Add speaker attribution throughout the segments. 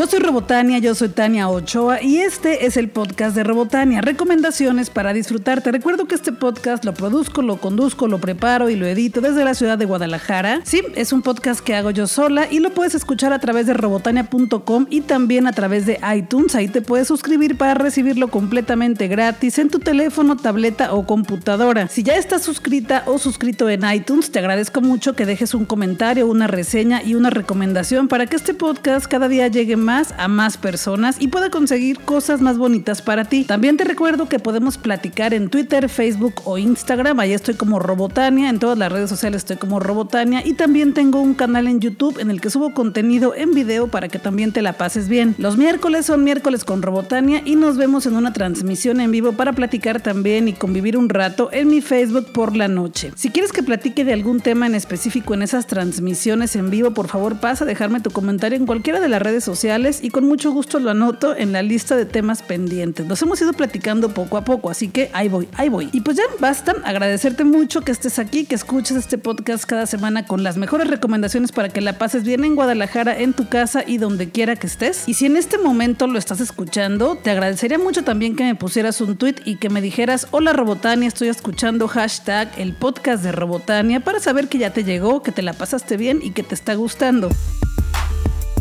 Speaker 1: Yo soy Robotania, yo soy Tania Ochoa y este es el podcast de Robotania, recomendaciones para disfrutar. Te recuerdo que este podcast lo produzco, lo conduzco, lo preparo y lo edito desde la ciudad de Guadalajara. Sí, es un podcast que hago yo sola y lo puedes escuchar a través de robotania.com y también a través de iTunes. Ahí te puedes suscribir para recibirlo completamente gratis en tu teléfono, tableta o computadora. Si ya estás suscrita o suscrito en iTunes, te agradezco mucho que dejes un comentario, una reseña y una recomendación para que este podcast cada día llegue más a más personas y pueda conseguir cosas más bonitas para ti. También te recuerdo que podemos platicar en Twitter, Facebook o Instagram. Ahí estoy como Robotania. En todas las redes sociales estoy como Robotania. Y también tengo un canal en YouTube en el que subo contenido en video para que también te la pases bien. Los miércoles son miércoles con Robotania y nos vemos en una transmisión en vivo para platicar también y convivir un rato en mi Facebook por la noche. Si quieres que platique de algún tema en específico en esas transmisiones en vivo, por favor pasa a dejarme tu comentario en cualquiera de las redes sociales y con mucho gusto lo anoto en la lista de temas pendientes. Los hemos ido platicando poco a poco, así que ahí voy, ahí voy. Y pues ya basta, agradecerte mucho que estés aquí, que escuches este podcast cada semana con las mejores recomendaciones para que la pases bien en Guadalajara, en tu casa y donde quiera que estés. Y si en este momento lo estás escuchando, te agradecería mucho también que me pusieras un tweet y que me dijeras, hola Robotania, estoy escuchando hashtag el podcast de Robotania para saber que ya te llegó, que te la pasaste bien y que te está gustando.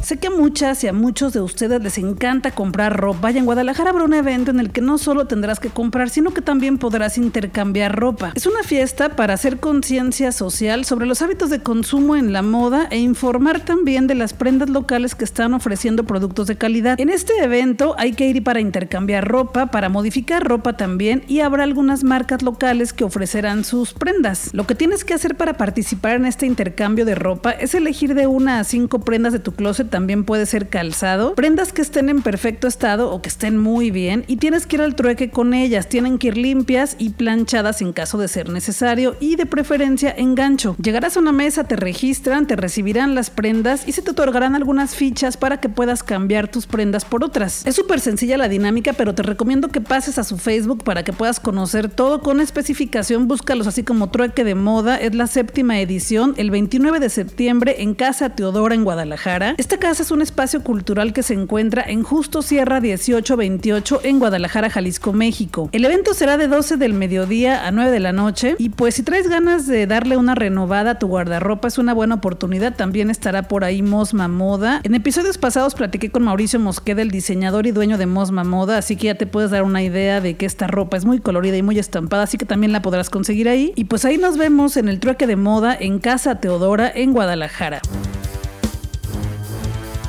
Speaker 1: Sé que a muchas y a muchos de ustedes les encanta comprar ropa. Vaya, en Guadalajara habrá un evento en el que no solo tendrás que comprar, sino que también podrás intercambiar ropa. Es una fiesta para hacer conciencia social sobre los hábitos de consumo en la moda e informar también de las prendas locales que están ofreciendo productos de calidad. En este evento hay que ir para intercambiar ropa, para modificar ropa también y habrá algunas marcas locales que ofrecerán sus prendas. Lo que tienes que hacer para participar en este intercambio de ropa es elegir de una a cinco prendas de tu closet también puede ser calzado, prendas que estén en perfecto estado o que estén muy bien y tienes que ir al trueque con ellas, tienen que ir limpias y planchadas en caso de ser necesario y de preferencia en gancho. Llegarás a una mesa, te registran, te recibirán las prendas y se te otorgarán algunas fichas para que puedas cambiar tus prendas por otras. Es súper sencilla la dinámica, pero te recomiendo que pases a su Facebook para que puedas conocer todo con especificación. Búscalos así como Trueque de Moda. Es la séptima edición, el 29 de septiembre en Casa Teodora en Guadalajara. Esta es un espacio cultural que se encuentra en Justo Sierra 1828 en Guadalajara, Jalisco, México. El evento será de 12 del mediodía a 9 de la noche y pues si traes ganas de darle una renovada a tu guardarropa es una buena oportunidad. También estará por ahí Mosma Moda. En episodios pasados platiqué con Mauricio Mosqueda, el diseñador y dueño de Mosma Moda, así que ya te puedes dar una idea de que esta ropa es muy colorida y muy estampada, así que también la podrás conseguir ahí. Y pues ahí nos vemos en el trueque de moda en Casa Teodora en Guadalajara.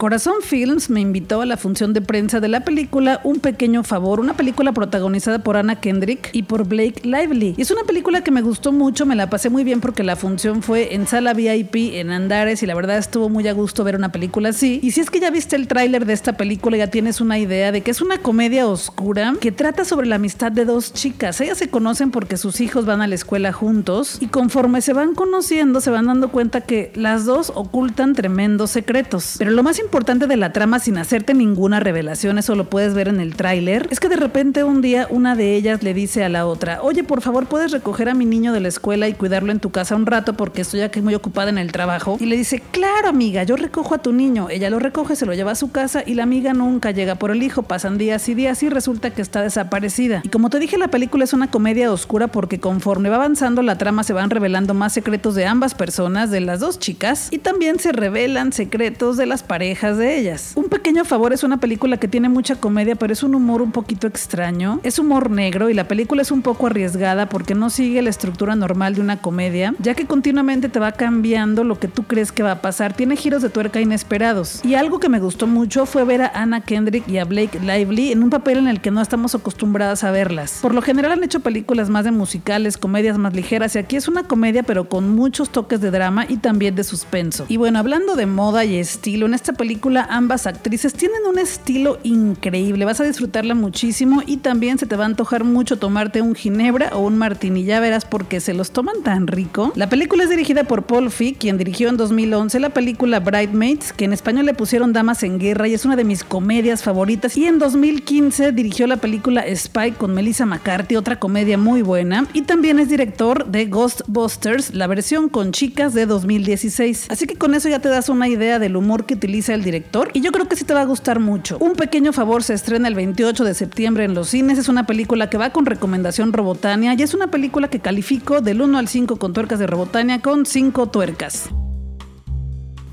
Speaker 1: Corazón Films me invitó a la función de prensa de la película Un Pequeño Favor, una película protagonizada por Anna Kendrick y por Blake Lively. Y es una película que me gustó mucho, me la pasé muy bien porque la función fue en sala VIP en Andares y la verdad estuvo muy a gusto ver una película así. Y si es que ya viste el tráiler de esta película, ya tienes una idea de que es una comedia oscura que trata sobre la amistad de dos chicas. Ellas se conocen porque sus hijos van a la escuela juntos y conforme se van conociendo se van dando cuenta que las dos ocultan tremendos secretos. Pero lo más importante importante de la trama sin hacerte ninguna revelación, eso lo puedes ver en el tráiler, es que de repente un día una de ellas le dice a la otra, oye, por favor, puedes recoger a mi niño de la escuela y cuidarlo en tu casa un rato porque estoy aquí muy ocupada en el trabajo. Y le dice, claro, amiga, yo recojo a tu niño. Ella lo recoge, se lo lleva a su casa y la amiga nunca llega por el hijo. Pasan días y días y resulta que está desaparecida. Y como te dije, la película es una comedia oscura porque conforme va avanzando la trama se van revelando más secretos de ambas personas, de las dos chicas, y también se revelan secretos de las parejas de ellas. Un pequeño favor es una película que tiene mucha comedia, pero es un humor un poquito extraño. Es humor negro y la película es un poco arriesgada porque no sigue la estructura normal de una comedia, ya que continuamente te va cambiando lo que tú crees que va a pasar. Tiene giros de tuerca inesperados. Y algo que me gustó mucho fue ver a Anna Kendrick y a Blake Lively en un papel en el que no estamos acostumbradas a verlas. Por lo general han hecho películas más de musicales, comedias más ligeras y aquí es una comedia pero con muchos toques de drama y también de suspenso. Y bueno, hablando de moda y estilo, en esta película ambas actrices tienen un estilo increíble, vas a disfrutarla muchísimo y también se te va a antojar mucho tomarte un ginebra o un martini, ya verás porque se los toman tan rico. La película es dirigida por Paul Feig, quien dirigió en 2011 la película Bridesmaids, que en español le pusieron Damas en Guerra y es una de mis comedias favoritas, y en 2015 dirigió la película Spy con Melissa McCarthy, otra comedia muy buena, y también es director de Ghostbusters, la versión con chicas de 2016. Así que con eso ya te das una idea del humor que utiliza el director, y yo creo que sí te va a gustar mucho. Un pequeño favor se estrena el 28 de septiembre en los cines, es una película que va con recomendación Robotania y es una película que califico del 1 al 5 con tuercas de Robotania con 5 tuercas.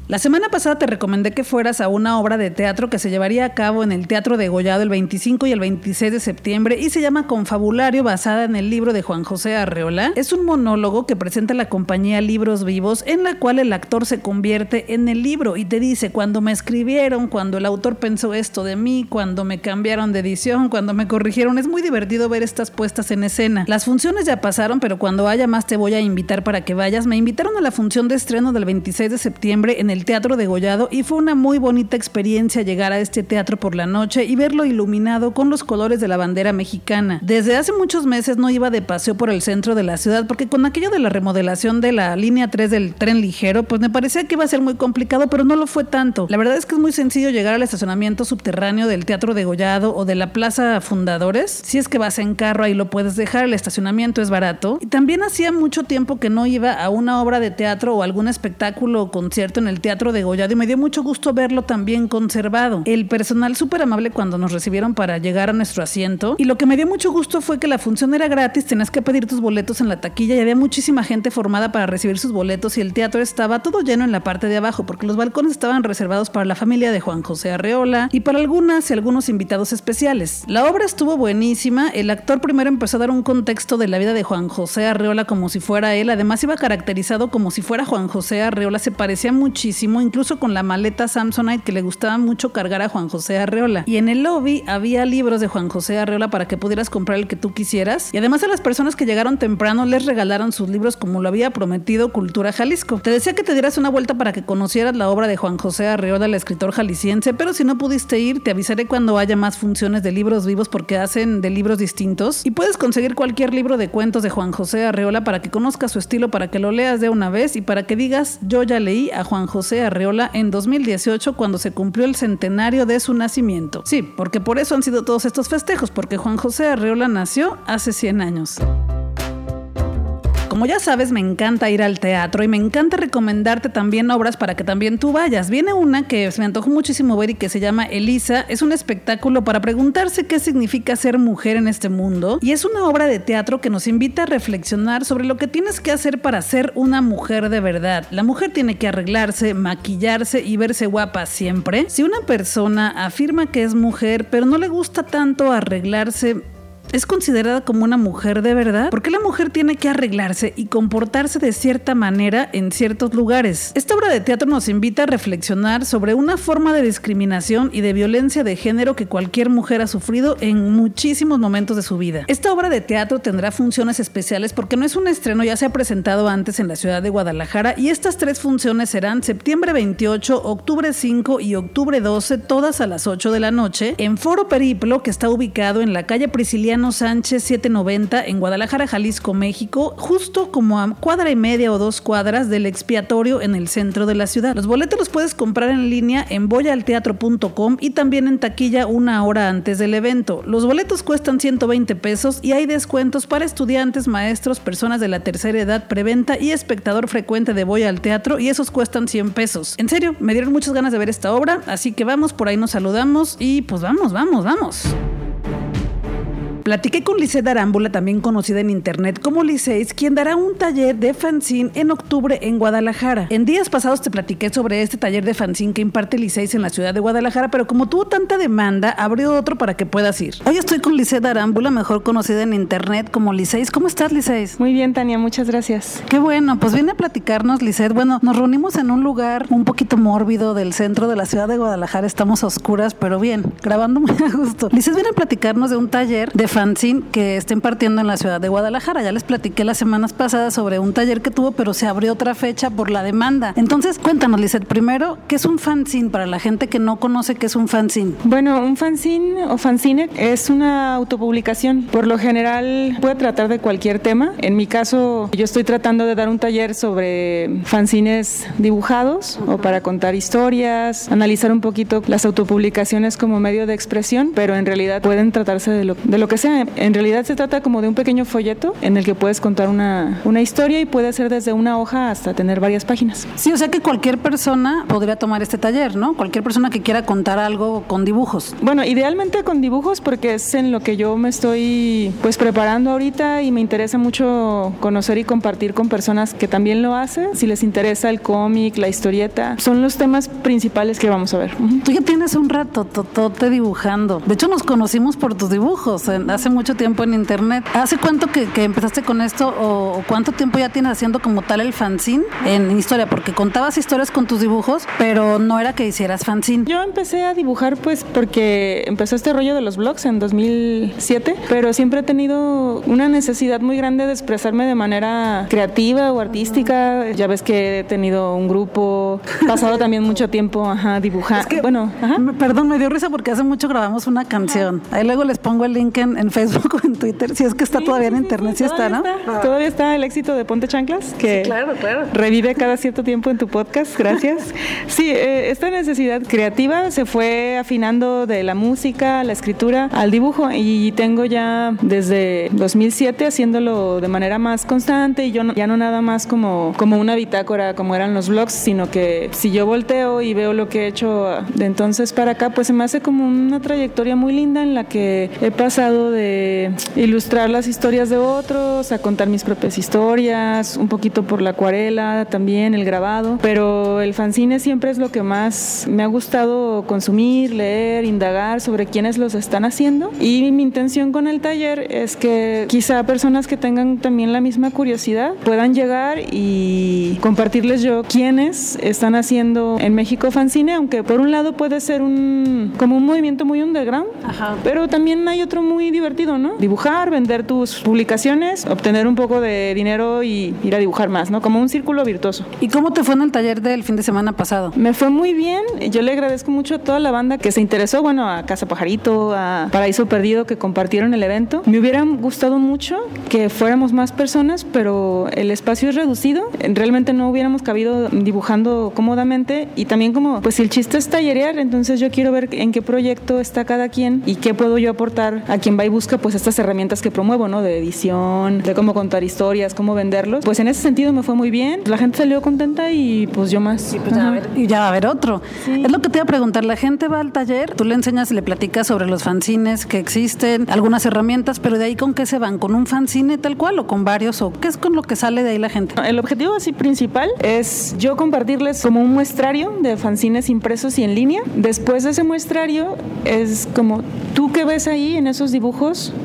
Speaker 1: La semana pasada te recomendé que fueras a una obra de teatro que se llevaría a cabo en el Teatro de Gollado el 25 y el 26 de septiembre y se llama Confabulario basada en el libro de Juan José Arreola. Es un monólogo que presenta la compañía Libros Vivos en la cual el actor se convierte en el libro y te dice cuando me escribieron, cuando el autor pensó esto de mí, cuando me cambiaron de edición, cuando me corrigieron. Es muy divertido ver estas puestas en escena. Las funciones ya pasaron, pero cuando haya más te voy a invitar para que vayas. Me invitaron a la función de estreno del 26 de septiembre en el el Teatro Degollado y fue una muy bonita experiencia llegar a este teatro por la noche y verlo iluminado con los colores de la bandera mexicana. Desde hace muchos meses no iba de paseo por el centro de la ciudad porque con aquello de la remodelación de la línea 3 del tren ligero, pues me parecía que iba a ser muy complicado, pero no lo fue tanto. La verdad es que es muy sencillo llegar al estacionamiento subterráneo del Teatro Degollado o de la Plaza Fundadores. Si es que vas en carro ahí lo puedes dejar, el estacionamiento es barato. Y también hacía mucho tiempo que no iba a una obra de teatro o algún espectáculo o concierto en el Teatro de Gollado y me dio mucho gusto verlo también conservado. El personal súper amable cuando nos recibieron para llegar a nuestro asiento y lo que me dio mucho gusto fue que la función era gratis, tenías que pedir tus boletos en la taquilla y había muchísima gente formada para recibir sus boletos y el teatro estaba todo lleno en la parte de abajo porque los balcones estaban reservados para la familia de Juan José Arreola y para algunas y algunos invitados especiales. La obra estuvo buenísima, el actor primero empezó a dar un contexto de la vida de Juan José Arreola como si fuera él, además iba caracterizado como si fuera Juan José Arreola, se parecía muchísimo, incluso con la maleta Samsonite que le gustaba mucho cargar a Juan José Arreola. Y en el lobby había libros de Juan José Arreola para que pudieras comprar el que tú quisieras. Y además a las personas que llegaron temprano les regalaron sus libros como lo había prometido Cultura Jalisco. Te decía que te dieras una vuelta para que conocieras la obra de Juan José Arreola, el escritor jalisciense, pero si no pudiste ir, te avisaré cuando haya más funciones de libros vivos porque hacen de libros distintos. Y puedes conseguir cualquier libro de cuentos de Juan José Arreola para que conozcas su estilo, para que lo leas de una vez y para que digas, yo ya leí a Juan José Arreola en 2018 cuando se cumplió el centenario de su nacimiento. Sí, porque por eso han sido todos estos festejos, porque Juan José Arreola nació hace 100 años. Como ya sabes, me encanta ir al teatro y me encanta recomendarte también obras para que también tú vayas. Viene una que me antojó muchísimo ver y que se llama Elisa. Es un espectáculo para preguntarse qué significa ser mujer en este mundo y es una obra de teatro que nos invita a reflexionar sobre lo que tienes que hacer para ser una mujer de verdad. La mujer tiene que arreglarse, maquillarse y verse guapa siempre. Si una persona afirma que es mujer pero no le gusta tanto arreglarse, es considerada como una mujer de verdad? ¿Por qué la mujer tiene que arreglarse y comportarse de cierta manera en ciertos lugares? Esta obra de teatro nos invita a reflexionar sobre una forma de discriminación y de violencia de género que cualquier mujer ha sufrido en muchísimos momentos de su vida. Esta obra de teatro tendrá funciones especiales porque no es un estreno, ya se ha presentado antes en la ciudad de Guadalajara y estas tres funciones serán septiembre 28, octubre 5 y octubre 12, todas a las 8 de la noche, en Foro Periplo, que está ubicado en la calle Prisciliana Sánchez 790 en Guadalajara, Jalisco, México, justo como a cuadra y media o dos cuadras del expiatorio en el centro de la ciudad. Los boletos los puedes comprar en línea en boyalteatro.com y también en taquilla una hora antes del evento. Los boletos cuestan 120 pesos y hay descuentos para estudiantes, maestros, personas de la tercera edad, preventa y espectador frecuente de Voy al Teatro y esos cuestan 100 pesos. En serio, me dieron muchas ganas de ver esta obra, así que vamos, por ahí nos saludamos y pues vamos, vamos, vamos. Platiqué con Lisette Arámbula, también conocida en internet como Liceis, quien dará un taller de fanzine en octubre en Guadalajara. En días pasados te platiqué sobre este taller de fanzine que imparte Liceis en la ciudad de Guadalajara, pero como tuvo tanta demanda, abrió otro para que puedas ir. Hoy estoy con Lisette Arámbula, mejor conocida en internet como Liceis. ¿Cómo estás, Liceis?
Speaker 2: Muy bien, Tania, muchas gracias.
Speaker 1: Qué bueno, pues viene a platicarnos, Lisette. Bueno, nos reunimos en un lugar un poquito mórbido del centro de la ciudad de Guadalajara. Estamos a oscuras, pero bien, grabando muy a gusto. Lisette viene a platicarnos de un taller de fanzine que está impartiendo en la ciudad de Guadalajara. Ya les platiqué las semanas pasadas sobre un taller que tuvo, pero se abrió otra fecha por la demanda. Entonces, cuéntanos, Lizeth, primero, ¿qué es un fanzine para la gente que no conoce qué es un fanzine?
Speaker 2: Bueno, un fanzine o fanzine es una autopublicación. Por lo general puede tratar de cualquier tema. En mi caso, yo estoy tratando de dar un taller sobre fanzines dibujados o para contar historias, analizar un poquito las autopublicaciones como medio de expresión, pero en realidad pueden tratarse de lo, de lo que sea sea, en realidad se trata como de un pequeño folleto en el que puedes contar una, una historia y puede ser desde una hoja hasta tener varias páginas.
Speaker 1: Sí, o sea que cualquier persona podría tomar este taller, ¿no? Cualquier persona que quiera contar algo con dibujos.
Speaker 2: Bueno, idealmente con dibujos porque es en lo que yo me estoy pues preparando ahorita y me interesa mucho conocer y compartir con personas que también lo hacen. Si les interesa el cómic, la historieta, son los temas principales que vamos a ver.
Speaker 1: Tú ya tienes un rato totote dibujando. De hecho, nos conocimos por tus dibujos hace mucho tiempo en internet. ¿Hace cuánto que, empezaste con esto o, cuánto tiempo ya tienes haciendo como tal el fanzine en historia? Porque contabas historias con tus dibujos, pero no era que hicieras fanzine.
Speaker 2: Yo empecé a dibujar pues porque empezó este rollo de los blogs en 2007, pero siempre he tenido una necesidad muy grande de expresarme de manera creativa o artística. Ya ves que he tenido un grupo, pasado también mucho tiempo ajá, dibujando. bueno,
Speaker 1: perdón, me dio risa porque hace mucho grabamos una canción. Ahí luego les pongo el link en, Facebook o en Twitter, si es que está todavía en internet, si está, ¿no?
Speaker 2: Todavía está el éxito de Ponte Chanclas, que
Speaker 1: claro, claro.
Speaker 2: revive cada cierto tiempo en tu podcast, gracias. sí, eh, esta necesidad creativa se fue afinando de la música, la escritura, al dibujo y tengo ya desde 2007 haciéndolo de manera más constante y yo ya no nada más como, como una bitácora como eran los blogs, sino que si yo volteo y veo lo que he hecho de entonces para acá, pues se me hace como una trayectoria muy linda en la que he pasado de ilustrar las historias de otros a contar mis propias historias, un poquito por la acuarela, también el grabado, pero el fanzine siempre es lo que más me ha gustado consumir, leer, indagar sobre quiénes los están haciendo. Y mi intención con el taller es que quizá personas que tengan también la misma curiosidad puedan llegar y compartirles yo quiénes están haciendo en México fanzine, aunque por un lado puede ser un como un movimiento muy underground, pero también hay otro muy divertido, ¿no? Dibujar, vender tus publicaciones, obtener un poco de dinero y ir a dibujar más, ¿no? Como un círculo virtuoso.
Speaker 1: ¿Y cómo te fue en el taller del fin de semana pasado?
Speaker 2: Me fue muy bien. Yo le agradezco mucho a toda la banda que se interesó, bueno, a Casa Pajarito, a Paraíso Perdido que compartieron el evento. Me hubiera gustado mucho que fuéramos más personas, pero el espacio es reducido. Realmente no hubiéramos cabido dibujando cómodamente y también como, pues si el chiste es tallerear, entonces yo quiero ver en qué proyecto está cada quien y qué puedo yo aportar a quien va y busca pues estas herramientas que promuevo, ¿no? De edición, de cómo contar historias, cómo venderlos. Pues en ese sentido me fue muy bien. La gente salió contenta y pues yo más.
Speaker 1: pues y ya va a haber otro. Es lo que te iba a preguntar. La gente va al taller, tú le enseñas y le platicas sobre los fanzines que existen, algunas herramientas, pero de ahí con qué se van, con un fanzine tal cual o con varios o qué es con lo que sale de ahí la gente.
Speaker 2: El objetivo así principal es yo compartirles como un muestrario de fanzines impresos y en línea. Después de ese muestrario es como tú qué ves ahí en esos dibujos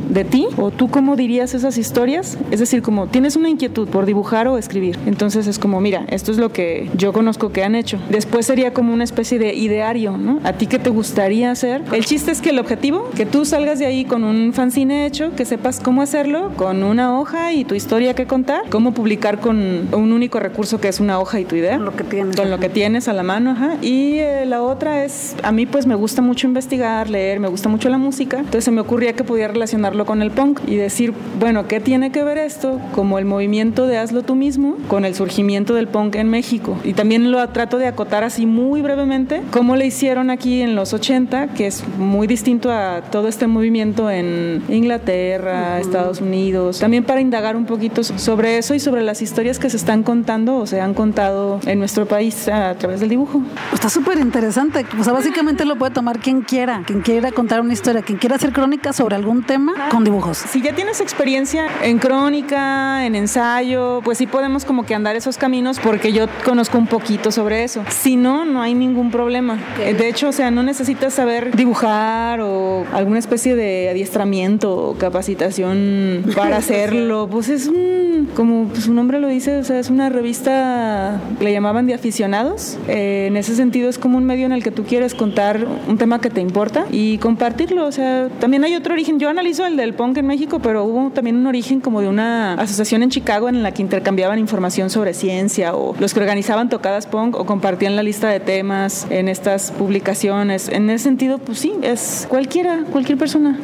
Speaker 2: de ti o tú cómo dirías esas historias. Es decir, como tienes una inquietud por dibujar o escribir. Entonces es como, mira, esto es lo que yo conozco que han hecho. Después sería como una especie de ideario, ¿no? ¿A ti qué te gustaría hacer? El chiste es que el objetivo, que tú salgas de ahí con un fanzine hecho, que sepas cómo hacerlo, con una hoja y tu historia que contar, cómo publicar con un único recurso que es una hoja y tu idea.
Speaker 1: Con lo que tienes.
Speaker 2: Con lo que tienes a la mano, ajá. Y eh, la otra es, a mí pues me gusta mucho investigar, leer, me gusta mucho la música, entonces se me ocurría que podía relacionarlo con el punk y decir, bueno, ¿qué tiene que ver esto como el movimiento de hazlo tú mismo con el surgimiento del punk en México? Y también lo trato de acotar así muy brevemente, cómo le hicieron aquí en los 80, que es muy distinto a todo este movimiento en Inglaterra, Estados Unidos, también para indagar un poquito sobre eso y sobre las historias que se están contando o se han contado en nuestro país a través del dibujo.
Speaker 1: Está súper interesante, o sea, básicamente lo puede tomar quien quiera, quien quiera contar una historia, quien quiera hacer crónica sobre algún tema con dibujos.
Speaker 2: Si ya tienes experiencia en crónica, en ensayo, pues sí podemos como que andar esos caminos porque yo conozco un poquito sobre eso. Si no, no hay ningún problema. De hecho, o sea, no necesitas saber dibujar o alguna especie de adiestramiento o capacitación para hacerlo. Pues es un, como su nombre lo dice, o sea, es una revista, le llamaban de aficionados. Eh, en ese sentido es como un medio en el que tú quieres contar un tema que te importa y compartirlo. O sea, también hay otro origen. Yo analizo el del punk en México, pero hubo también un origen como de una asociación en Chicago en la que intercambiaban información sobre ciencia o los que organizaban tocadas punk o compartían la lista de temas en estas publicaciones. En ese sentido, pues sí, es cualquiera, cualquier persona.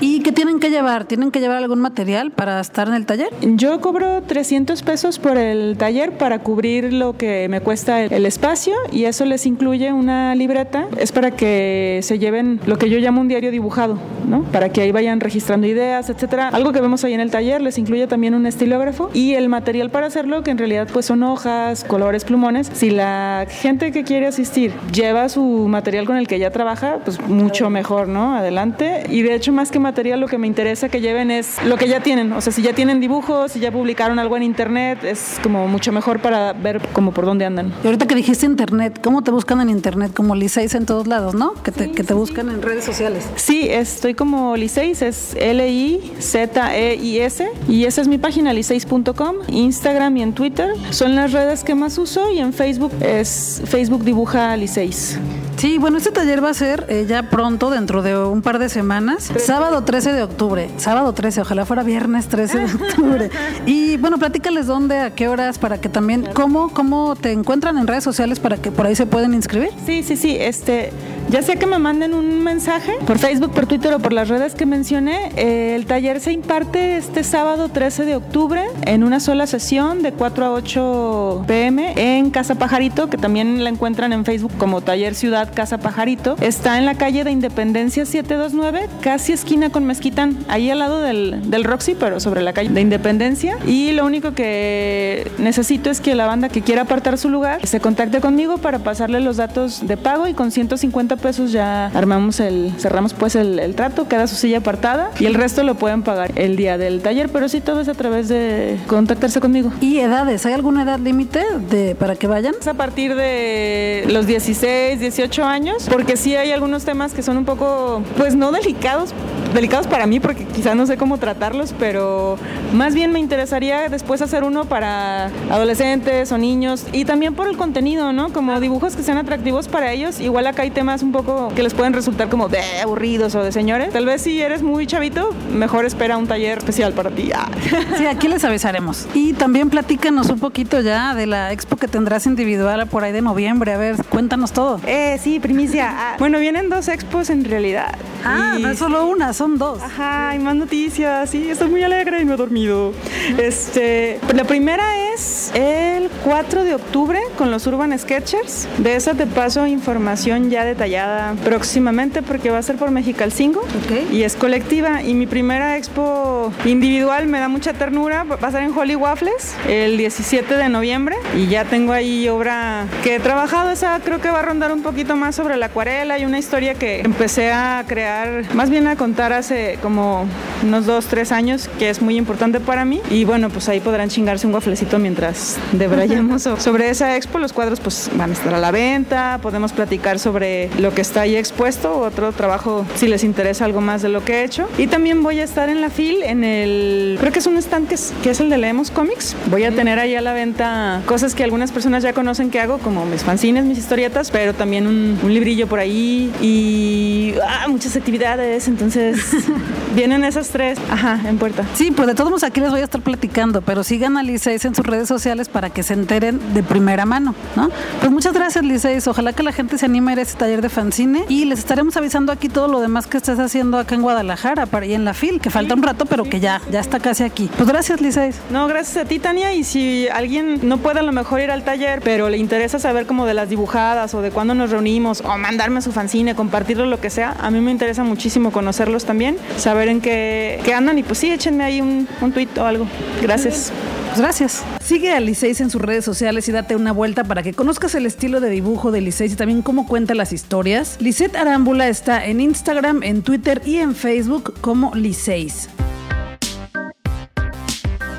Speaker 1: ¿Y qué tienen que llevar? ¿Tienen que llevar algún material para estar en el taller?
Speaker 2: Yo cobro 300 pesos por el taller para cubrir lo que me cuesta el espacio y eso les incluye una libreta. Es para que se lleven lo que yo llamo un diario dibujado ¿no? Para que ahí vayan registrando ideas, etcétera. Algo que vemos ahí en el taller les incluye también un estilógrafo y el material para hacerlo, que en realidad pues son hojas, colores, plumones. Si la gente que quiere asistir lleva su material con el que ya trabaja, pues mucho mejor, ¿no? Adelante. Y de hecho, más que material, lo que me interesa que lleven es lo que ya tienen. O sea, si ya tienen dibujos, si ya publicaron algo en internet, es como mucho mejor para ver como por dónde andan.
Speaker 1: Y ahorita que dijiste internet, ¿cómo te buscan en internet? Como Liceis en todos lados, ¿no? Que te, que te buscan en redes sociales.
Speaker 2: Sí, estoy como Liceis, es L-I-Z-E-I-S. Y esa es mi página, liceis.com, Instagram y en Twitter. Son las redes que más uso y en Facebook es Facebook Dibuja Liceis.
Speaker 1: Sí, bueno, este taller va a ser eh, ya pronto, dentro de un par de semanas, sábado 13 de octubre. Sábado 13, ojalá fuera viernes 13 de octubre. Y bueno, platícales dónde, a qué horas, para que también, cómo, cómo te encuentran en redes sociales para que por ahí se pueden inscribir.
Speaker 2: Sí, sí, sí. Este, ya sea que me manden un mensaje por Facebook, por Twitter o por las redes que mencioné, eh, el taller se imparte este sábado 13 de octubre en una sola sesión de 4 a 8 pm en Casa Pajarito, que también la encuentran en Facebook como Taller Ciudad Casa Pajarito. Está en la calle de Independencia 729, casi esquina con Mezquitán, ahí al lado del, del Roxy, pero sobre la calle de Independencia. Y lo único que necesito es que la banda que quiera apartar su lugar se contacte conmigo para pasarle los datos de pago y con 150 pesos ya armamos el, cerramos pues el, el trato, queda su silla apartada y el resto lo pueden pagar el día del taller, pero sí todo es a través de contactarse conmigo.
Speaker 1: ¿Y edades? ¿Hay alguna edad límite de, para que vayan?
Speaker 2: Es a partir de los 16, 18 años, porque sí hay algunos temas que son un poco, pues no delicados, delicados para mí porque quizá no sé cómo tratarlos, pero más bien me interesaría después hacer uno para adolescentes o niños y también por el contenido, ¿no? Como dibujos que sean atractivos para ellos. Igual acá hay temas un poco que les pueden resultar como de aburridos o de señores. Tal vez si eres muy chavito, mejor espera un taller especial para ti. Ah.
Speaker 1: Sí, aquí les avisaremos. Y también platícanos un poquito ya de la expo que tendrás individual por ahí de noviembre. A ver, cuéntanos todo.
Speaker 2: Eh, sí, primicia. Ah, bueno, vienen dos expos en realidad.
Speaker 1: Ah,
Speaker 2: Y-
Speaker 1: no es solo una, son dos.
Speaker 2: Ajá, hay más noticias, sí, estoy muy alegre y no he dormido. Este, la primera es el 4 de octubre con los Urban Sketchers. De esa te paso información ya detallada próximamente porque va a ser por Mexicalcingo
Speaker 1: Ok.
Speaker 2: y es colectiva. Y mi primera expo individual me da mucha ternura, va a ser en Holly Waffles el 17 de noviembre y ya tengo ahí obra que he trabajado. Esa creo que va a rondar un poquito más sobre la acuarela y una historia que empecé a crear, más bien a contar hace como unos dos, tres años, que es muy importante para mí. Y bueno, pues ahí podrán chingarse un wafflecito mientras debrayemos so- sobre esa expo. Los cuadros pues van a estar a la venta, podemos platicar sobre lo que está ahí expuesto, otro trabajo si les interesa algo más de lo que he hecho. Y también voy a estar en la FIL, en el, creo que es un stand que es, que es el de Leemos Comics. Voy a tener ahí a la venta cosas que algunas personas ya conocen que hago, como mis fanzines, mis historietas, pero también un, un librillo por ahí y ah, muchas actividades. Entonces vienen esas tres, ajá, en puerta.
Speaker 1: Sí, pues de todos modos aquí les voy a estar platicando, pero sigan a Liceis en sus redes sociales para que se enteren de primera mano, ¿no? Pues muchas gracias, Liceis. Ojalá que la gente se anime a ir a este taller de fanzine y les estaremos avisando aquí todo lo demás que estés haciendo acá en Guadalajara para y en la FIL, que falta un rato, pero que ya, ya está casi aquí. Pues gracias, Liceis.
Speaker 2: No, gracias a ti, Tania. Y si alguien no puede a lo mejor ir al taller, pero le interesa saber como de las dibujadas o de cuándo nos reunimos o mandarme su fanzine, compartirlo, lo que sea, a mí me interesa muchísimo conocerlos también, saber en qué, qué andan y pues sí, échenme ahí un, un tweet o algo. Gracias.
Speaker 1: Pues gracias. Sigue a Liceis en sus redes sociales y date una vuelta para que conozcas el estilo de dibujo de Liceis y también cómo cuenta las historias. Lisette Arámbula está en Instagram, en Twitter y en Facebook como Liceis.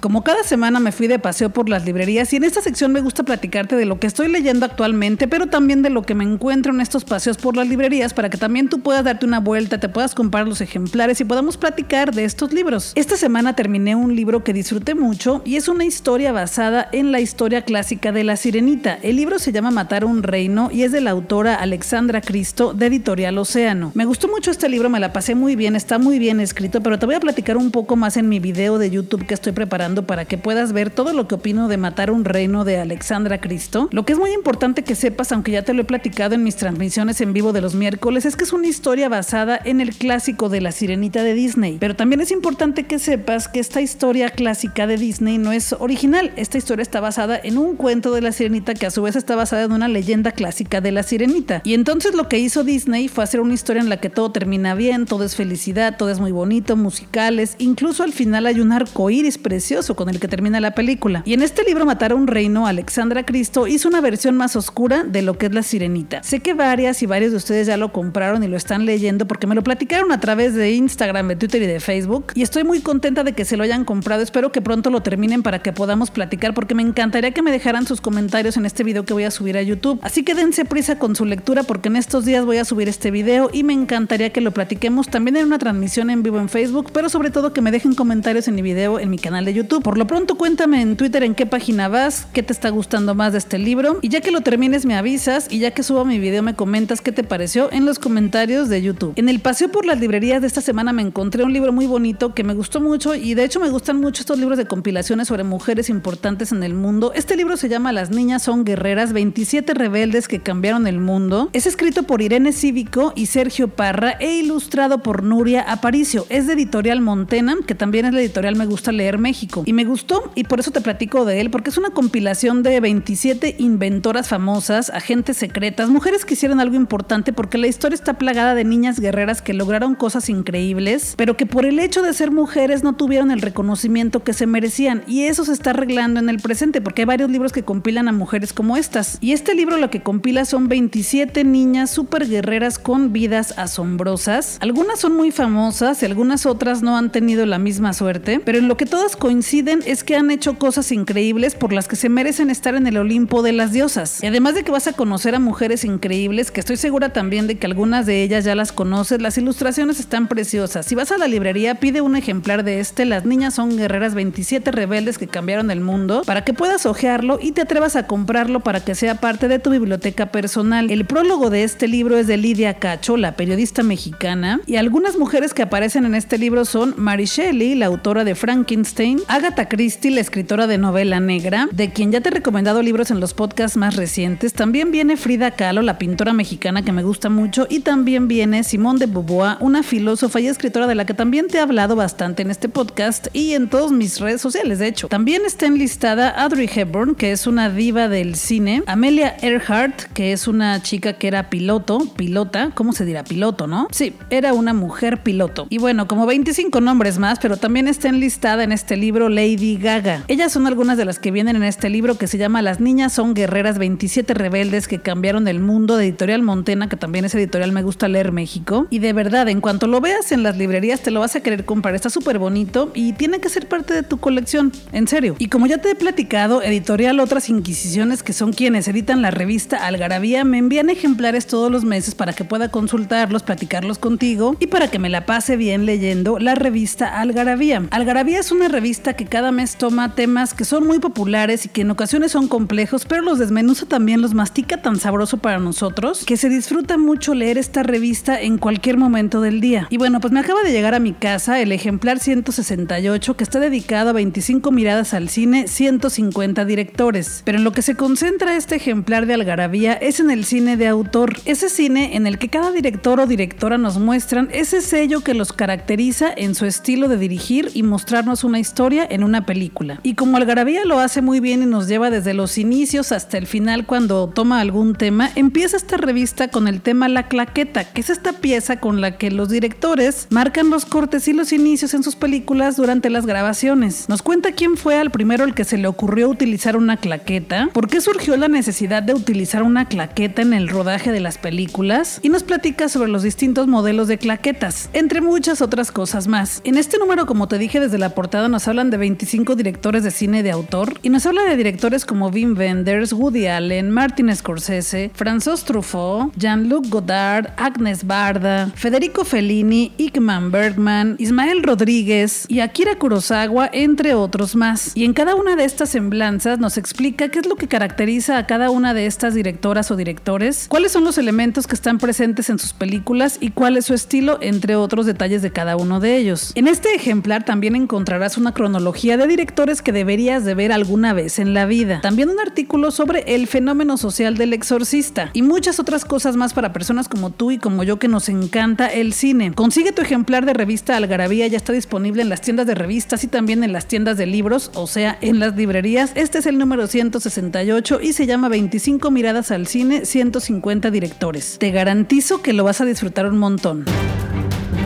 Speaker 1: Como cada semana me fui de paseo por las librerías y en esta sección me gusta platicarte de lo que estoy leyendo actualmente, pero también de lo que me encuentro en estos paseos por las librerías para que también tú puedas darte una vuelta, te puedas comprar los ejemplares y podamos platicar de estos libros. Esta semana terminé un libro que disfruté mucho y es una historia basada en la historia clásica de La Sirenita. El libro se llama Matar un reino y es de la autora Alexandra Cristo de Editorial Océano. Me gustó mucho este libro, me la pasé muy bien, está muy bien escrito, pero te voy a platicar un poco más en mi video de YouTube que estoy preparando para que puedas ver todo lo que opino de Matar un Reino de Alexandra Cristo. Lo que es muy importante que sepas, aunque ya te lo he platicado en mis transmisiones en vivo de los miércoles, es que es una historia basada en el clásico de la sirenita de Disney. Pero también es importante que sepas que esta historia clásica de Disney no es original. Esta historia está basada en un cuento de la sirenita que a su vez está basada en una leyenda clásica de la sirenita. Y entonces lo que hizo Disney fue hacer una historia en la que todo termina bien, todo es felicidad, todo es muy bonito, musicales, incluso al final hay un arco iris precioso con el que termina la película. Y en este libro Matar a un Reino, Alexandra Cristo hizo una versión más oscura de lo que es la sirenita. Sé que varias y varios de ustedes ya lo compraron y lo están leyendo porque me lo platicaron a través de Instagram, de Twitter y de Facebook. Y estoy muy contenta de que se lo hayan comprado. Espero que pronto lo terminen para que podamos platicar porque me encantaría que me dejaran sus comentarios en este video que voy a subir a YouTube. Así que dense prisa con su lectura porque en estos días voy a subir este video y me encantaría que lo platiquemos también en una transmisión en vivo en Facebook, pero sobre todo que me dejen comentarios en mi video en mi canal de YouTube. Por lo pronto cuéntame en Twitter en qué página vas, qué te está gustando más de este libro y ya que lo termines me avisas y ya que suba mi video me comentas qué te pareció en los comentarios de YouTube. En el paseo por las librerías de esta semana me encontré un libro muy bonito que me gustó mucho y de hecho me gustan mucho estos libros de compilaciones sobre mujeres importantes en el mundo. Este libro se llama Las niñas son guerreras, 27 rebeldes que cambiaron el mundo. Es escrito por Irene Cívico y Sergio Parra e ilustrado por Nuria Aparicio. Es de editorial Montena, que también es la editorial Me Gusta Leer México. Y me gustó y por eso te platico de él, porque es una compilación de 27 inventoras famosas, agentes secretas, mujeres que hicieron algo importante porque la historia está plagada de niñas guerreras que lograron cosas increíbles, pero que por el hecho de ser mujeres no tuvieron el reconocimiento que se merecían. Y eso se está arreglando en el presente, porque hay varios libros que compilan a mujeres como estas. Y este libro lo que compila son 27 niñas super guerreras con vidas asombrosas. Algunas son muy famosas y algunas otras no han tenido la misma suerte, pero en lo que todas coinciden es que han hecho cosas increíbles por las que se merecen estar en el Olimpo de las diosas. Y además de que vas a conocer a mujeres increíbles, que estoy segura también de que algunas de ellas ya las conoces, las ilustraciones están preciosas. Si vas a la librería, pide un ejemplar de este, Las niñas son guerreras 27 rebeldes que cambiaron el mundo, para que puedas hojearlo y te atrevas a comprarlo para que sea parte de tu biblioteca personal. El prólogo de este libro es de Lidia Cacho, la periodista mexicana, y algunas mujeres que aparecen en este libro son Mary Shelley, la autora de Frankenstein, Agatha Christie, la escritora de novela negra, de quien ya te he recomendado libros en los podcasts más recientes. También viene Frida Kahlo, la pintora mexicana que me gusta mucho, y también viene Simone de Beauvoir, una filósofa y escritora de la que también te he hablado bastante en este podcast y en todas mis redes sociales, de hecho. También está enlistada Audrey Hepburn, que es una diva del cine, Amelia Earhart, que es una chica que era piloto, pilota, ¿cómo se dirá? Piloto, ¿no? Sí, era una mujer piloto. Y bueno, como 25 nombres más, pero también está enlistada en este libro Lady Gaga. Ellas son algunas de las que vienen en este libro que se llama Las niñas son guerreras 27 rebeldes que cambiaron el mundo de Editorial Montena, que también es editorial Me Gusta Leer México. Y de verdad, en cuanto lo veas en las librerías, te lo vas a querer comprar. Está súper bonito y tiene que ser parte de tu colección, en serio. Y como ya te he platicado, Editorial Otras Inquisiciones, que son quienes editan la revista Algarabía, me envían ejemplares todos los meses para que pueda consultarlos, platicarlos contigo y para que me la pase bien leyendo la revista Algarabía. Algarabía es una revista que cada mes toma temas que son muy populares y que en ocasiones son complejos, pero los desmenuza también, los mastica tan sabroso para nosotros, que se disfruta mucho leer esta revista en cualquier momento del día. Y bueno, pues me acaba de llegar a mi casa el ejemplar 168 que está dedicado a 25 miradas al cine, 150 directores. Pero en lo que se concentra este ejemplar de Algarabía es en el cine de autor, ese cine en el que cada director o directora nos muestran ese sello que los caracteriza en su estilo de dirigir y mostrarnos una historia en una película. Y como Algarabía lo hace muy bien y nos lleva desde los inicios hasta el final cuando toma algún tema, empieza esta revista con el tema La Claqueta, que es esta pieza con la que los directores marcan los cortes y los inicios en sus películas durante las grabaciones. Nos cuenta quién fue al primero el que se le ocurrió utilizar una claqueta, por qué surgió la necesidad de utilizar una claqueta en el rodaje de las películas y nos platica sobre los distintos modelos de claquetas, entre muchas otras cosas más. En este número, como te dije desde la portada, nos hablan de 25 directores de cine de autor y nos habla de directores como Wim Wenders, Woody Allen, Martin Scorsese, François Truffaut, Jean-Luc Godard, Agnes Barda, Federico Fellini, Igman Bergman, Ismael Rodríguez y Akira Kurosawa, entre otros más. Y en cada una de estas semblanzas nos explica qué es lo que caracteriza a cada una de estas directoras o directores, cuáles son los elementos que están presentes en sus películas y cuál es su estilo, entre otros detalles de cada uno de ellos. En este ejemplar también encontrarás una cronología de directores que deberías de ver alguna vez en la vida. También un artículo sobre el fenómeno social del exorcista y muchas otras cosas más para personas como tú y como yo que nos encanta el cine. Consigue tu ejemplar de revista Algarabía, ya está disponible en las tiendas de revistas y también en las tiendas de libros, o sea, en las librerías. Este es el número 168 y se llama 25 miradas al cine, 150 directores. Te garantizo que lo vas a disfrutar un montón.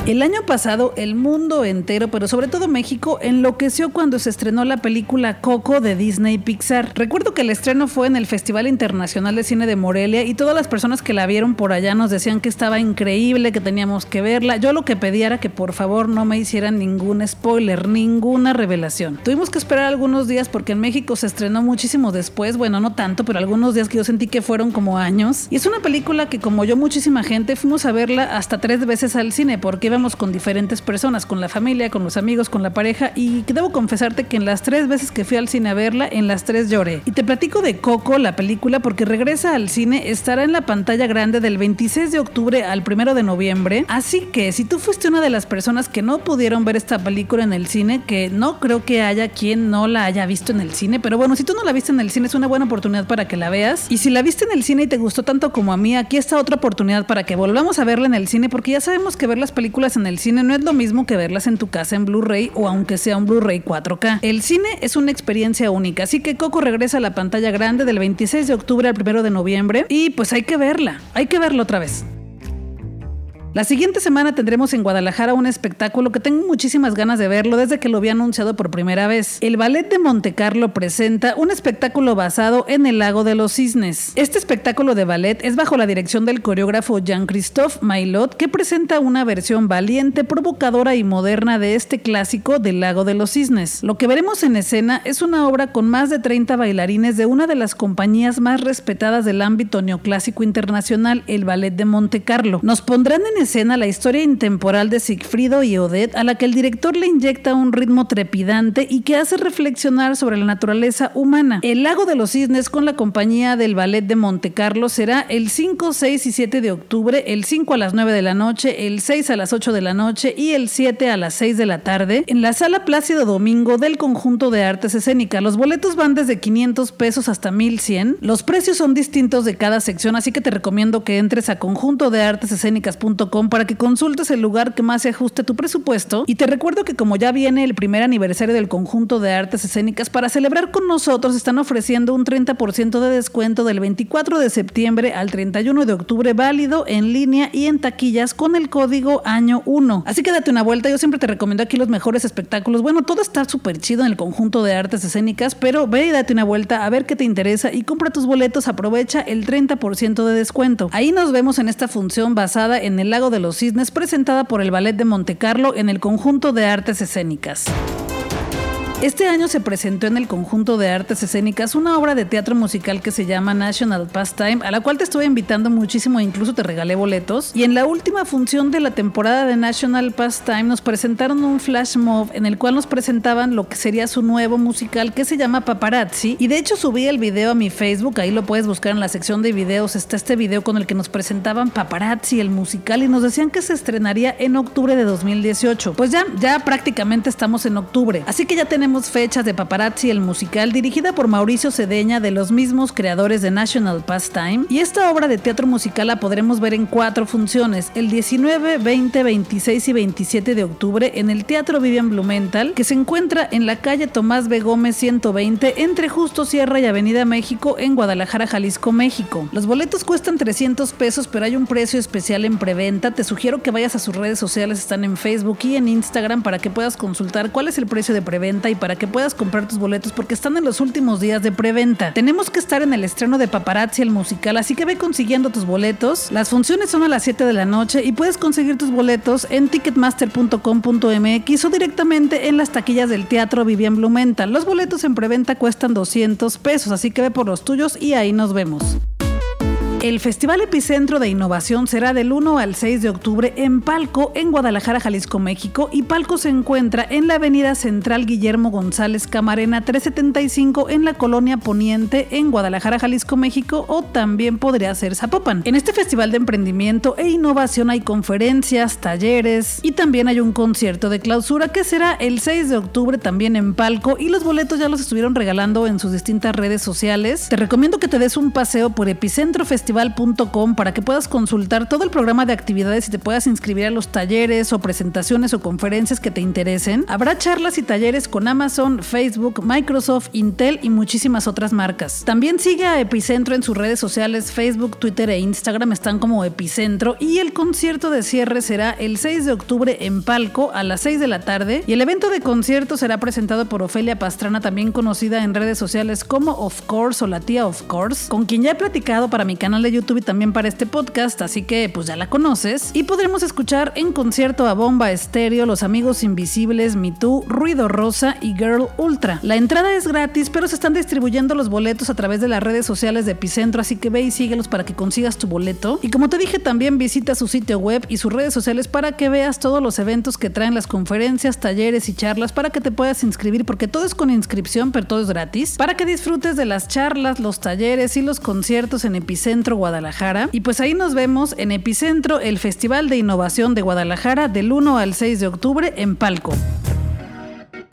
Speaker 1: El año pasado el mundo entero, pero sobre todo México, enloqueció cuando se estrenó la película Coco de Disney Pixar. Recuerdo que el estreno fue en el Festival Internacional de Cine de Morelia y todas las personas que la vieron por allá nos decían que estaba increíble, que teníamos que verla. Yo lo que pedía era que por favor no me hicieran ningún spoiler, ninguna revelación. Tuvimos que esperar algunos días porque en México se estrenó muchísimo después, bueno, no tanto, pero algunos días que yo sentí que fueron como años. Y es una película que como yo muchísima gente fuimos a verla hasta tres veces al cine porque iba con diferentes personas, con la familia, con los amigos, con la pareja y debo confesarte que en las tres veces que fui al cine a verla, en las tres lloré. Y te platico de Coco, la película, porque regresa al cine, estará en la pantalla grande del 26 de octubre al 1 de noviembre. Así que si tú fuiste una de las personas que no pudieron ver esta película en el cine, que no creo que haya quien no la haya visto en el cine, pero bueno, si tú no la viste en el cine es una buena oportunidad para que la veas. Y si la viste en el cine y te gustó tanto como a mí, aquí está otra oportunidad para que volvamos a verla en el cine, porque ya sabemos que ver las películas en el cine no es lo mismo que verlas en tu casa en Blu-ray o aunque sea un Blu-ray 4K. El cine es una experiencia única, así que Coco regresa a la pantalla grande del 26 de octubre al 1 de noviembre y pues hay que verla, hay que verla otra vez. La siguiente semana tendremos en Guadalajara un espectáculo que tengo muchísimas ganas de verlo desde que lo había anunciado por primera vez. El Ballet de Montecarlo presenta un espectáculo basado en el lago de los cisnes. Este espectáculo de ballet es bajo la dirección del coreógrafo Jean-Christophe Maillot, que presenta una versión valiente, provocadora y moderna de este clásico del lago de los cisnes. Lo que veremos en escena es una obra con más de 30 bailarines de una de las compañías más respetadas del ámbito neoclásico internacional, el Ballet de Montecarlo. Nos pondrán en escena la historia intemporal de Sigfrido y Odette, a la que el director le inyecta un ritmo trepidante y que hace reflexionar sobre la naturaleza humana. El Lago de los Cisnes con la compañía del Ballet de Monte Carlo será el 5, 6 y 7 de octubre, el 5 a las 9 de la noche, el 6 a las 8 de la noche y el 7 a las 6 de la tarde en la Sala Plácido Domingo del Conjunto de Artes Escénicas. Los boletos van desde 500 pesos hasta 1100. Los precios son distintos de cada sección, así que te recomiendo que entres a conjuntodeartesescénicas.com para que consultes el lugar que más se ajuste a tu presupuesto. Y te recuerdo que como ya viene el primer aniversario del conjunto de artes escénicas, para celebrar con nosotros están ofreciendo un 30% de descuento del 24 de septiembre al 31 de octubre válido en línea y en taquillas con el código año 1. Así que date una vuelta, yo siempre te recomiendo aquí los mejores espectáculos. Bueno, todo está súper chido en el conjunto de artes escénicas, pero ve y date una vuelta a ver qué te interesa y compra tus boletos, aprovecha el 30% de descuento. Ahí nos vemos en esta función basada en el lago de los Cisnes presentada por el Ballet de Montecarlo en el conjunto de artes escénicas. Este año se presentó en el conjunto de artes escénicas una obra de teatro musical que se llama National Pastime, a la cual te estuve invitando muchísimo e incluso te regalé boletos. Y en la última función de la temporada de National Pastime nos presentaron un flash mob en el cual nos presentaban lo que sería su nuevo musical que se llama Paparazzi. Y de hecho subí el video a mi Facebook, ahí lo puedes buscar en la sección de videos. Está este video con el que nos presentaban Paparazzi, el musical, y nos decían que se estrenaría en octubre de 2018. Pues ya, ya prácticamente estamos en octubre. Así que ya tenemos fechas de Paparazzi el musical dirigida por Mauricio Cedeña de los mismos creadores de National Pastime y esta obra de teatro musical la podremos ver en cuatro funciones, el 19, 20, 26 y 27 de octubre en el Teatro Vivian Blumenthal que se encuentra en la calle Tomás B. Gómez 120 entre Justo Sierra y Avenida México en Guadalajara, Jalisco, México. Los boletos cuestan 300 pesos pero hay un precio especial en preventa, te sugiero que vayas a sus redes sociales, están en Facebook y en Instagram para que puedas consultar cuál es el precio de preventa para que puedas comprar tus boletos porque están en los últimos días de preventa. Tenemos que estar en el estreno de Paparazzi el musical, así que ve consiguiendo tus boletos. Las funciones son a las 7 de la noche y puedes conseguir tus boletos en ticketmaster.com.mx o directamente en las taquillas del Teatro Vivian Blumenthal. Los boletos en preventa cuestan 200 pesos, así que ve por los tuyos y ahí nos vemos. El Festival Epicentro de Innovación será del 1 al 6 de octubre en Palco, en Guadalajara, Jalisco, México, y Palco se encuentra en la Avenida Central Guillermo González Camarena 375 en la Colonia Poniente, en Guadalajara, Jalisco, México, o también podría ser Zapopan. En este festival de emprendimiento e innovación hay conferencias, talleres y también hay un concierto de clausura que será el 6 de octubre también en Palco y los boletos ya los estuvieron regalando en sus distintas redes sociales. Te recomiendo que te des un paseo por epicentrofestival.com para que puedas consultar todo el programa de actividades y te puedas inscribir a los talleres o presentaciones o conferencias que te interesen. Habrá charlas y talleres con Amazon, Facebook, Microsoft, Intel y muchísimas otras marcas. También sigue a Epicentro en sus redes sociales Facebook, Twitter e Instagram están como Epicentro y el concierto de cierre será el 6 de octubre en Palco a las 6 de la tarde y el evento de concierto será presentado por Ofelia Pastrana, también conocida en redes sociales como Of Course o la tía Of Course, con quien ya he platicado para mi canal de YouTube y también para este podcast, así que pues ya la conoces. Y podremos escuchar en concierto a Bomba Estéreo, Los Amigos Invisibles, Me Too, Ruido Rosa y Girl Ultra. La entrada es gratis, pero se están distribuyendo los boletos a través de las redes sociales de Epicentro, así que ve y síguelos para que consigas tu boleto. Y como te dije, también visita su sitio web y sus redes sociales para que veas todos los eventos que traen las conferencias, talleres y charlas para que te puedas inscribir, porque todo es con inscripción, pero todo es gratis, para que disfrutes de las charlas, los talleres y los conciertos en Epicentro Guadalajara. Y pues ahí nos vemos en Epicentro, el Festival de Innovación de Guadalajara del 1 al 6 de octubre en Palco.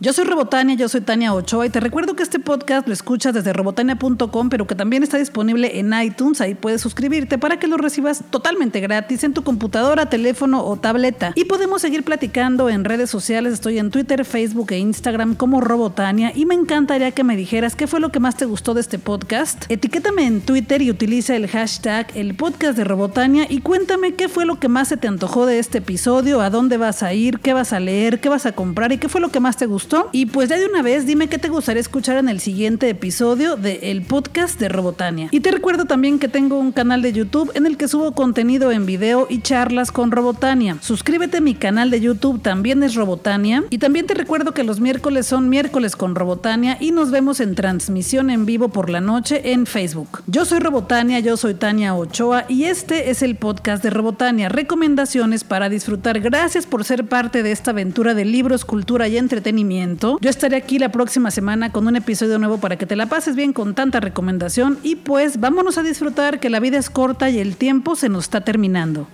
Speaker 1: Yo soy Robotania, yo soy Tania Ochoa y te recuerdo que este podcast lo escuchas desde robotania.com, pero que también está disponible en iTunes. Ahí puedes suscribirte para que lo recibas totalmente gratis en tu computadora, teléfono o tableta. Y podemos seguir platicando en redes sociales. Estoy en Twitter, Facebook e Instagram como Robotania y me encantaría que me dijeras qué fue lo que más te gustó de este podcast. Etiquétame en Twitter y utiliza el hashtag el podcast de Robotania y cuéntame qué fue lo que más se te antojó de este episodio, a dónde vas a ir, qué vas a leer, qué vas a comprar y qué fue lo que más te gustó. Y pues ya de una vez, dime qué te gustaría escuchar en el siguiente episodio del podcast de Robotania. Y te recuerdo también que tengo un canal de YouTube en el que subo contenido en video y charlas con Robotania. Suscríbete a mi canal de YouTube, también es Robotania. Y también te recuerdo que los miércoles son miércoles con Robotania y nos vemos en transmisión en vivo por la noche en Facebook. Yo soy Robotania, yo soy Tania Ochoa y este es el podcast de Robotania. Recomendaciones para disfrutar. Gracias por ser parte de esta aventura de libros, cultura y entretenimiento yo estaré aquí la próxima semana con un episodio nuevo para que te la pases bien con tanta recomendación y pues vámonos a disfrutar que la vida es corta y el tiempo se nos está terminando.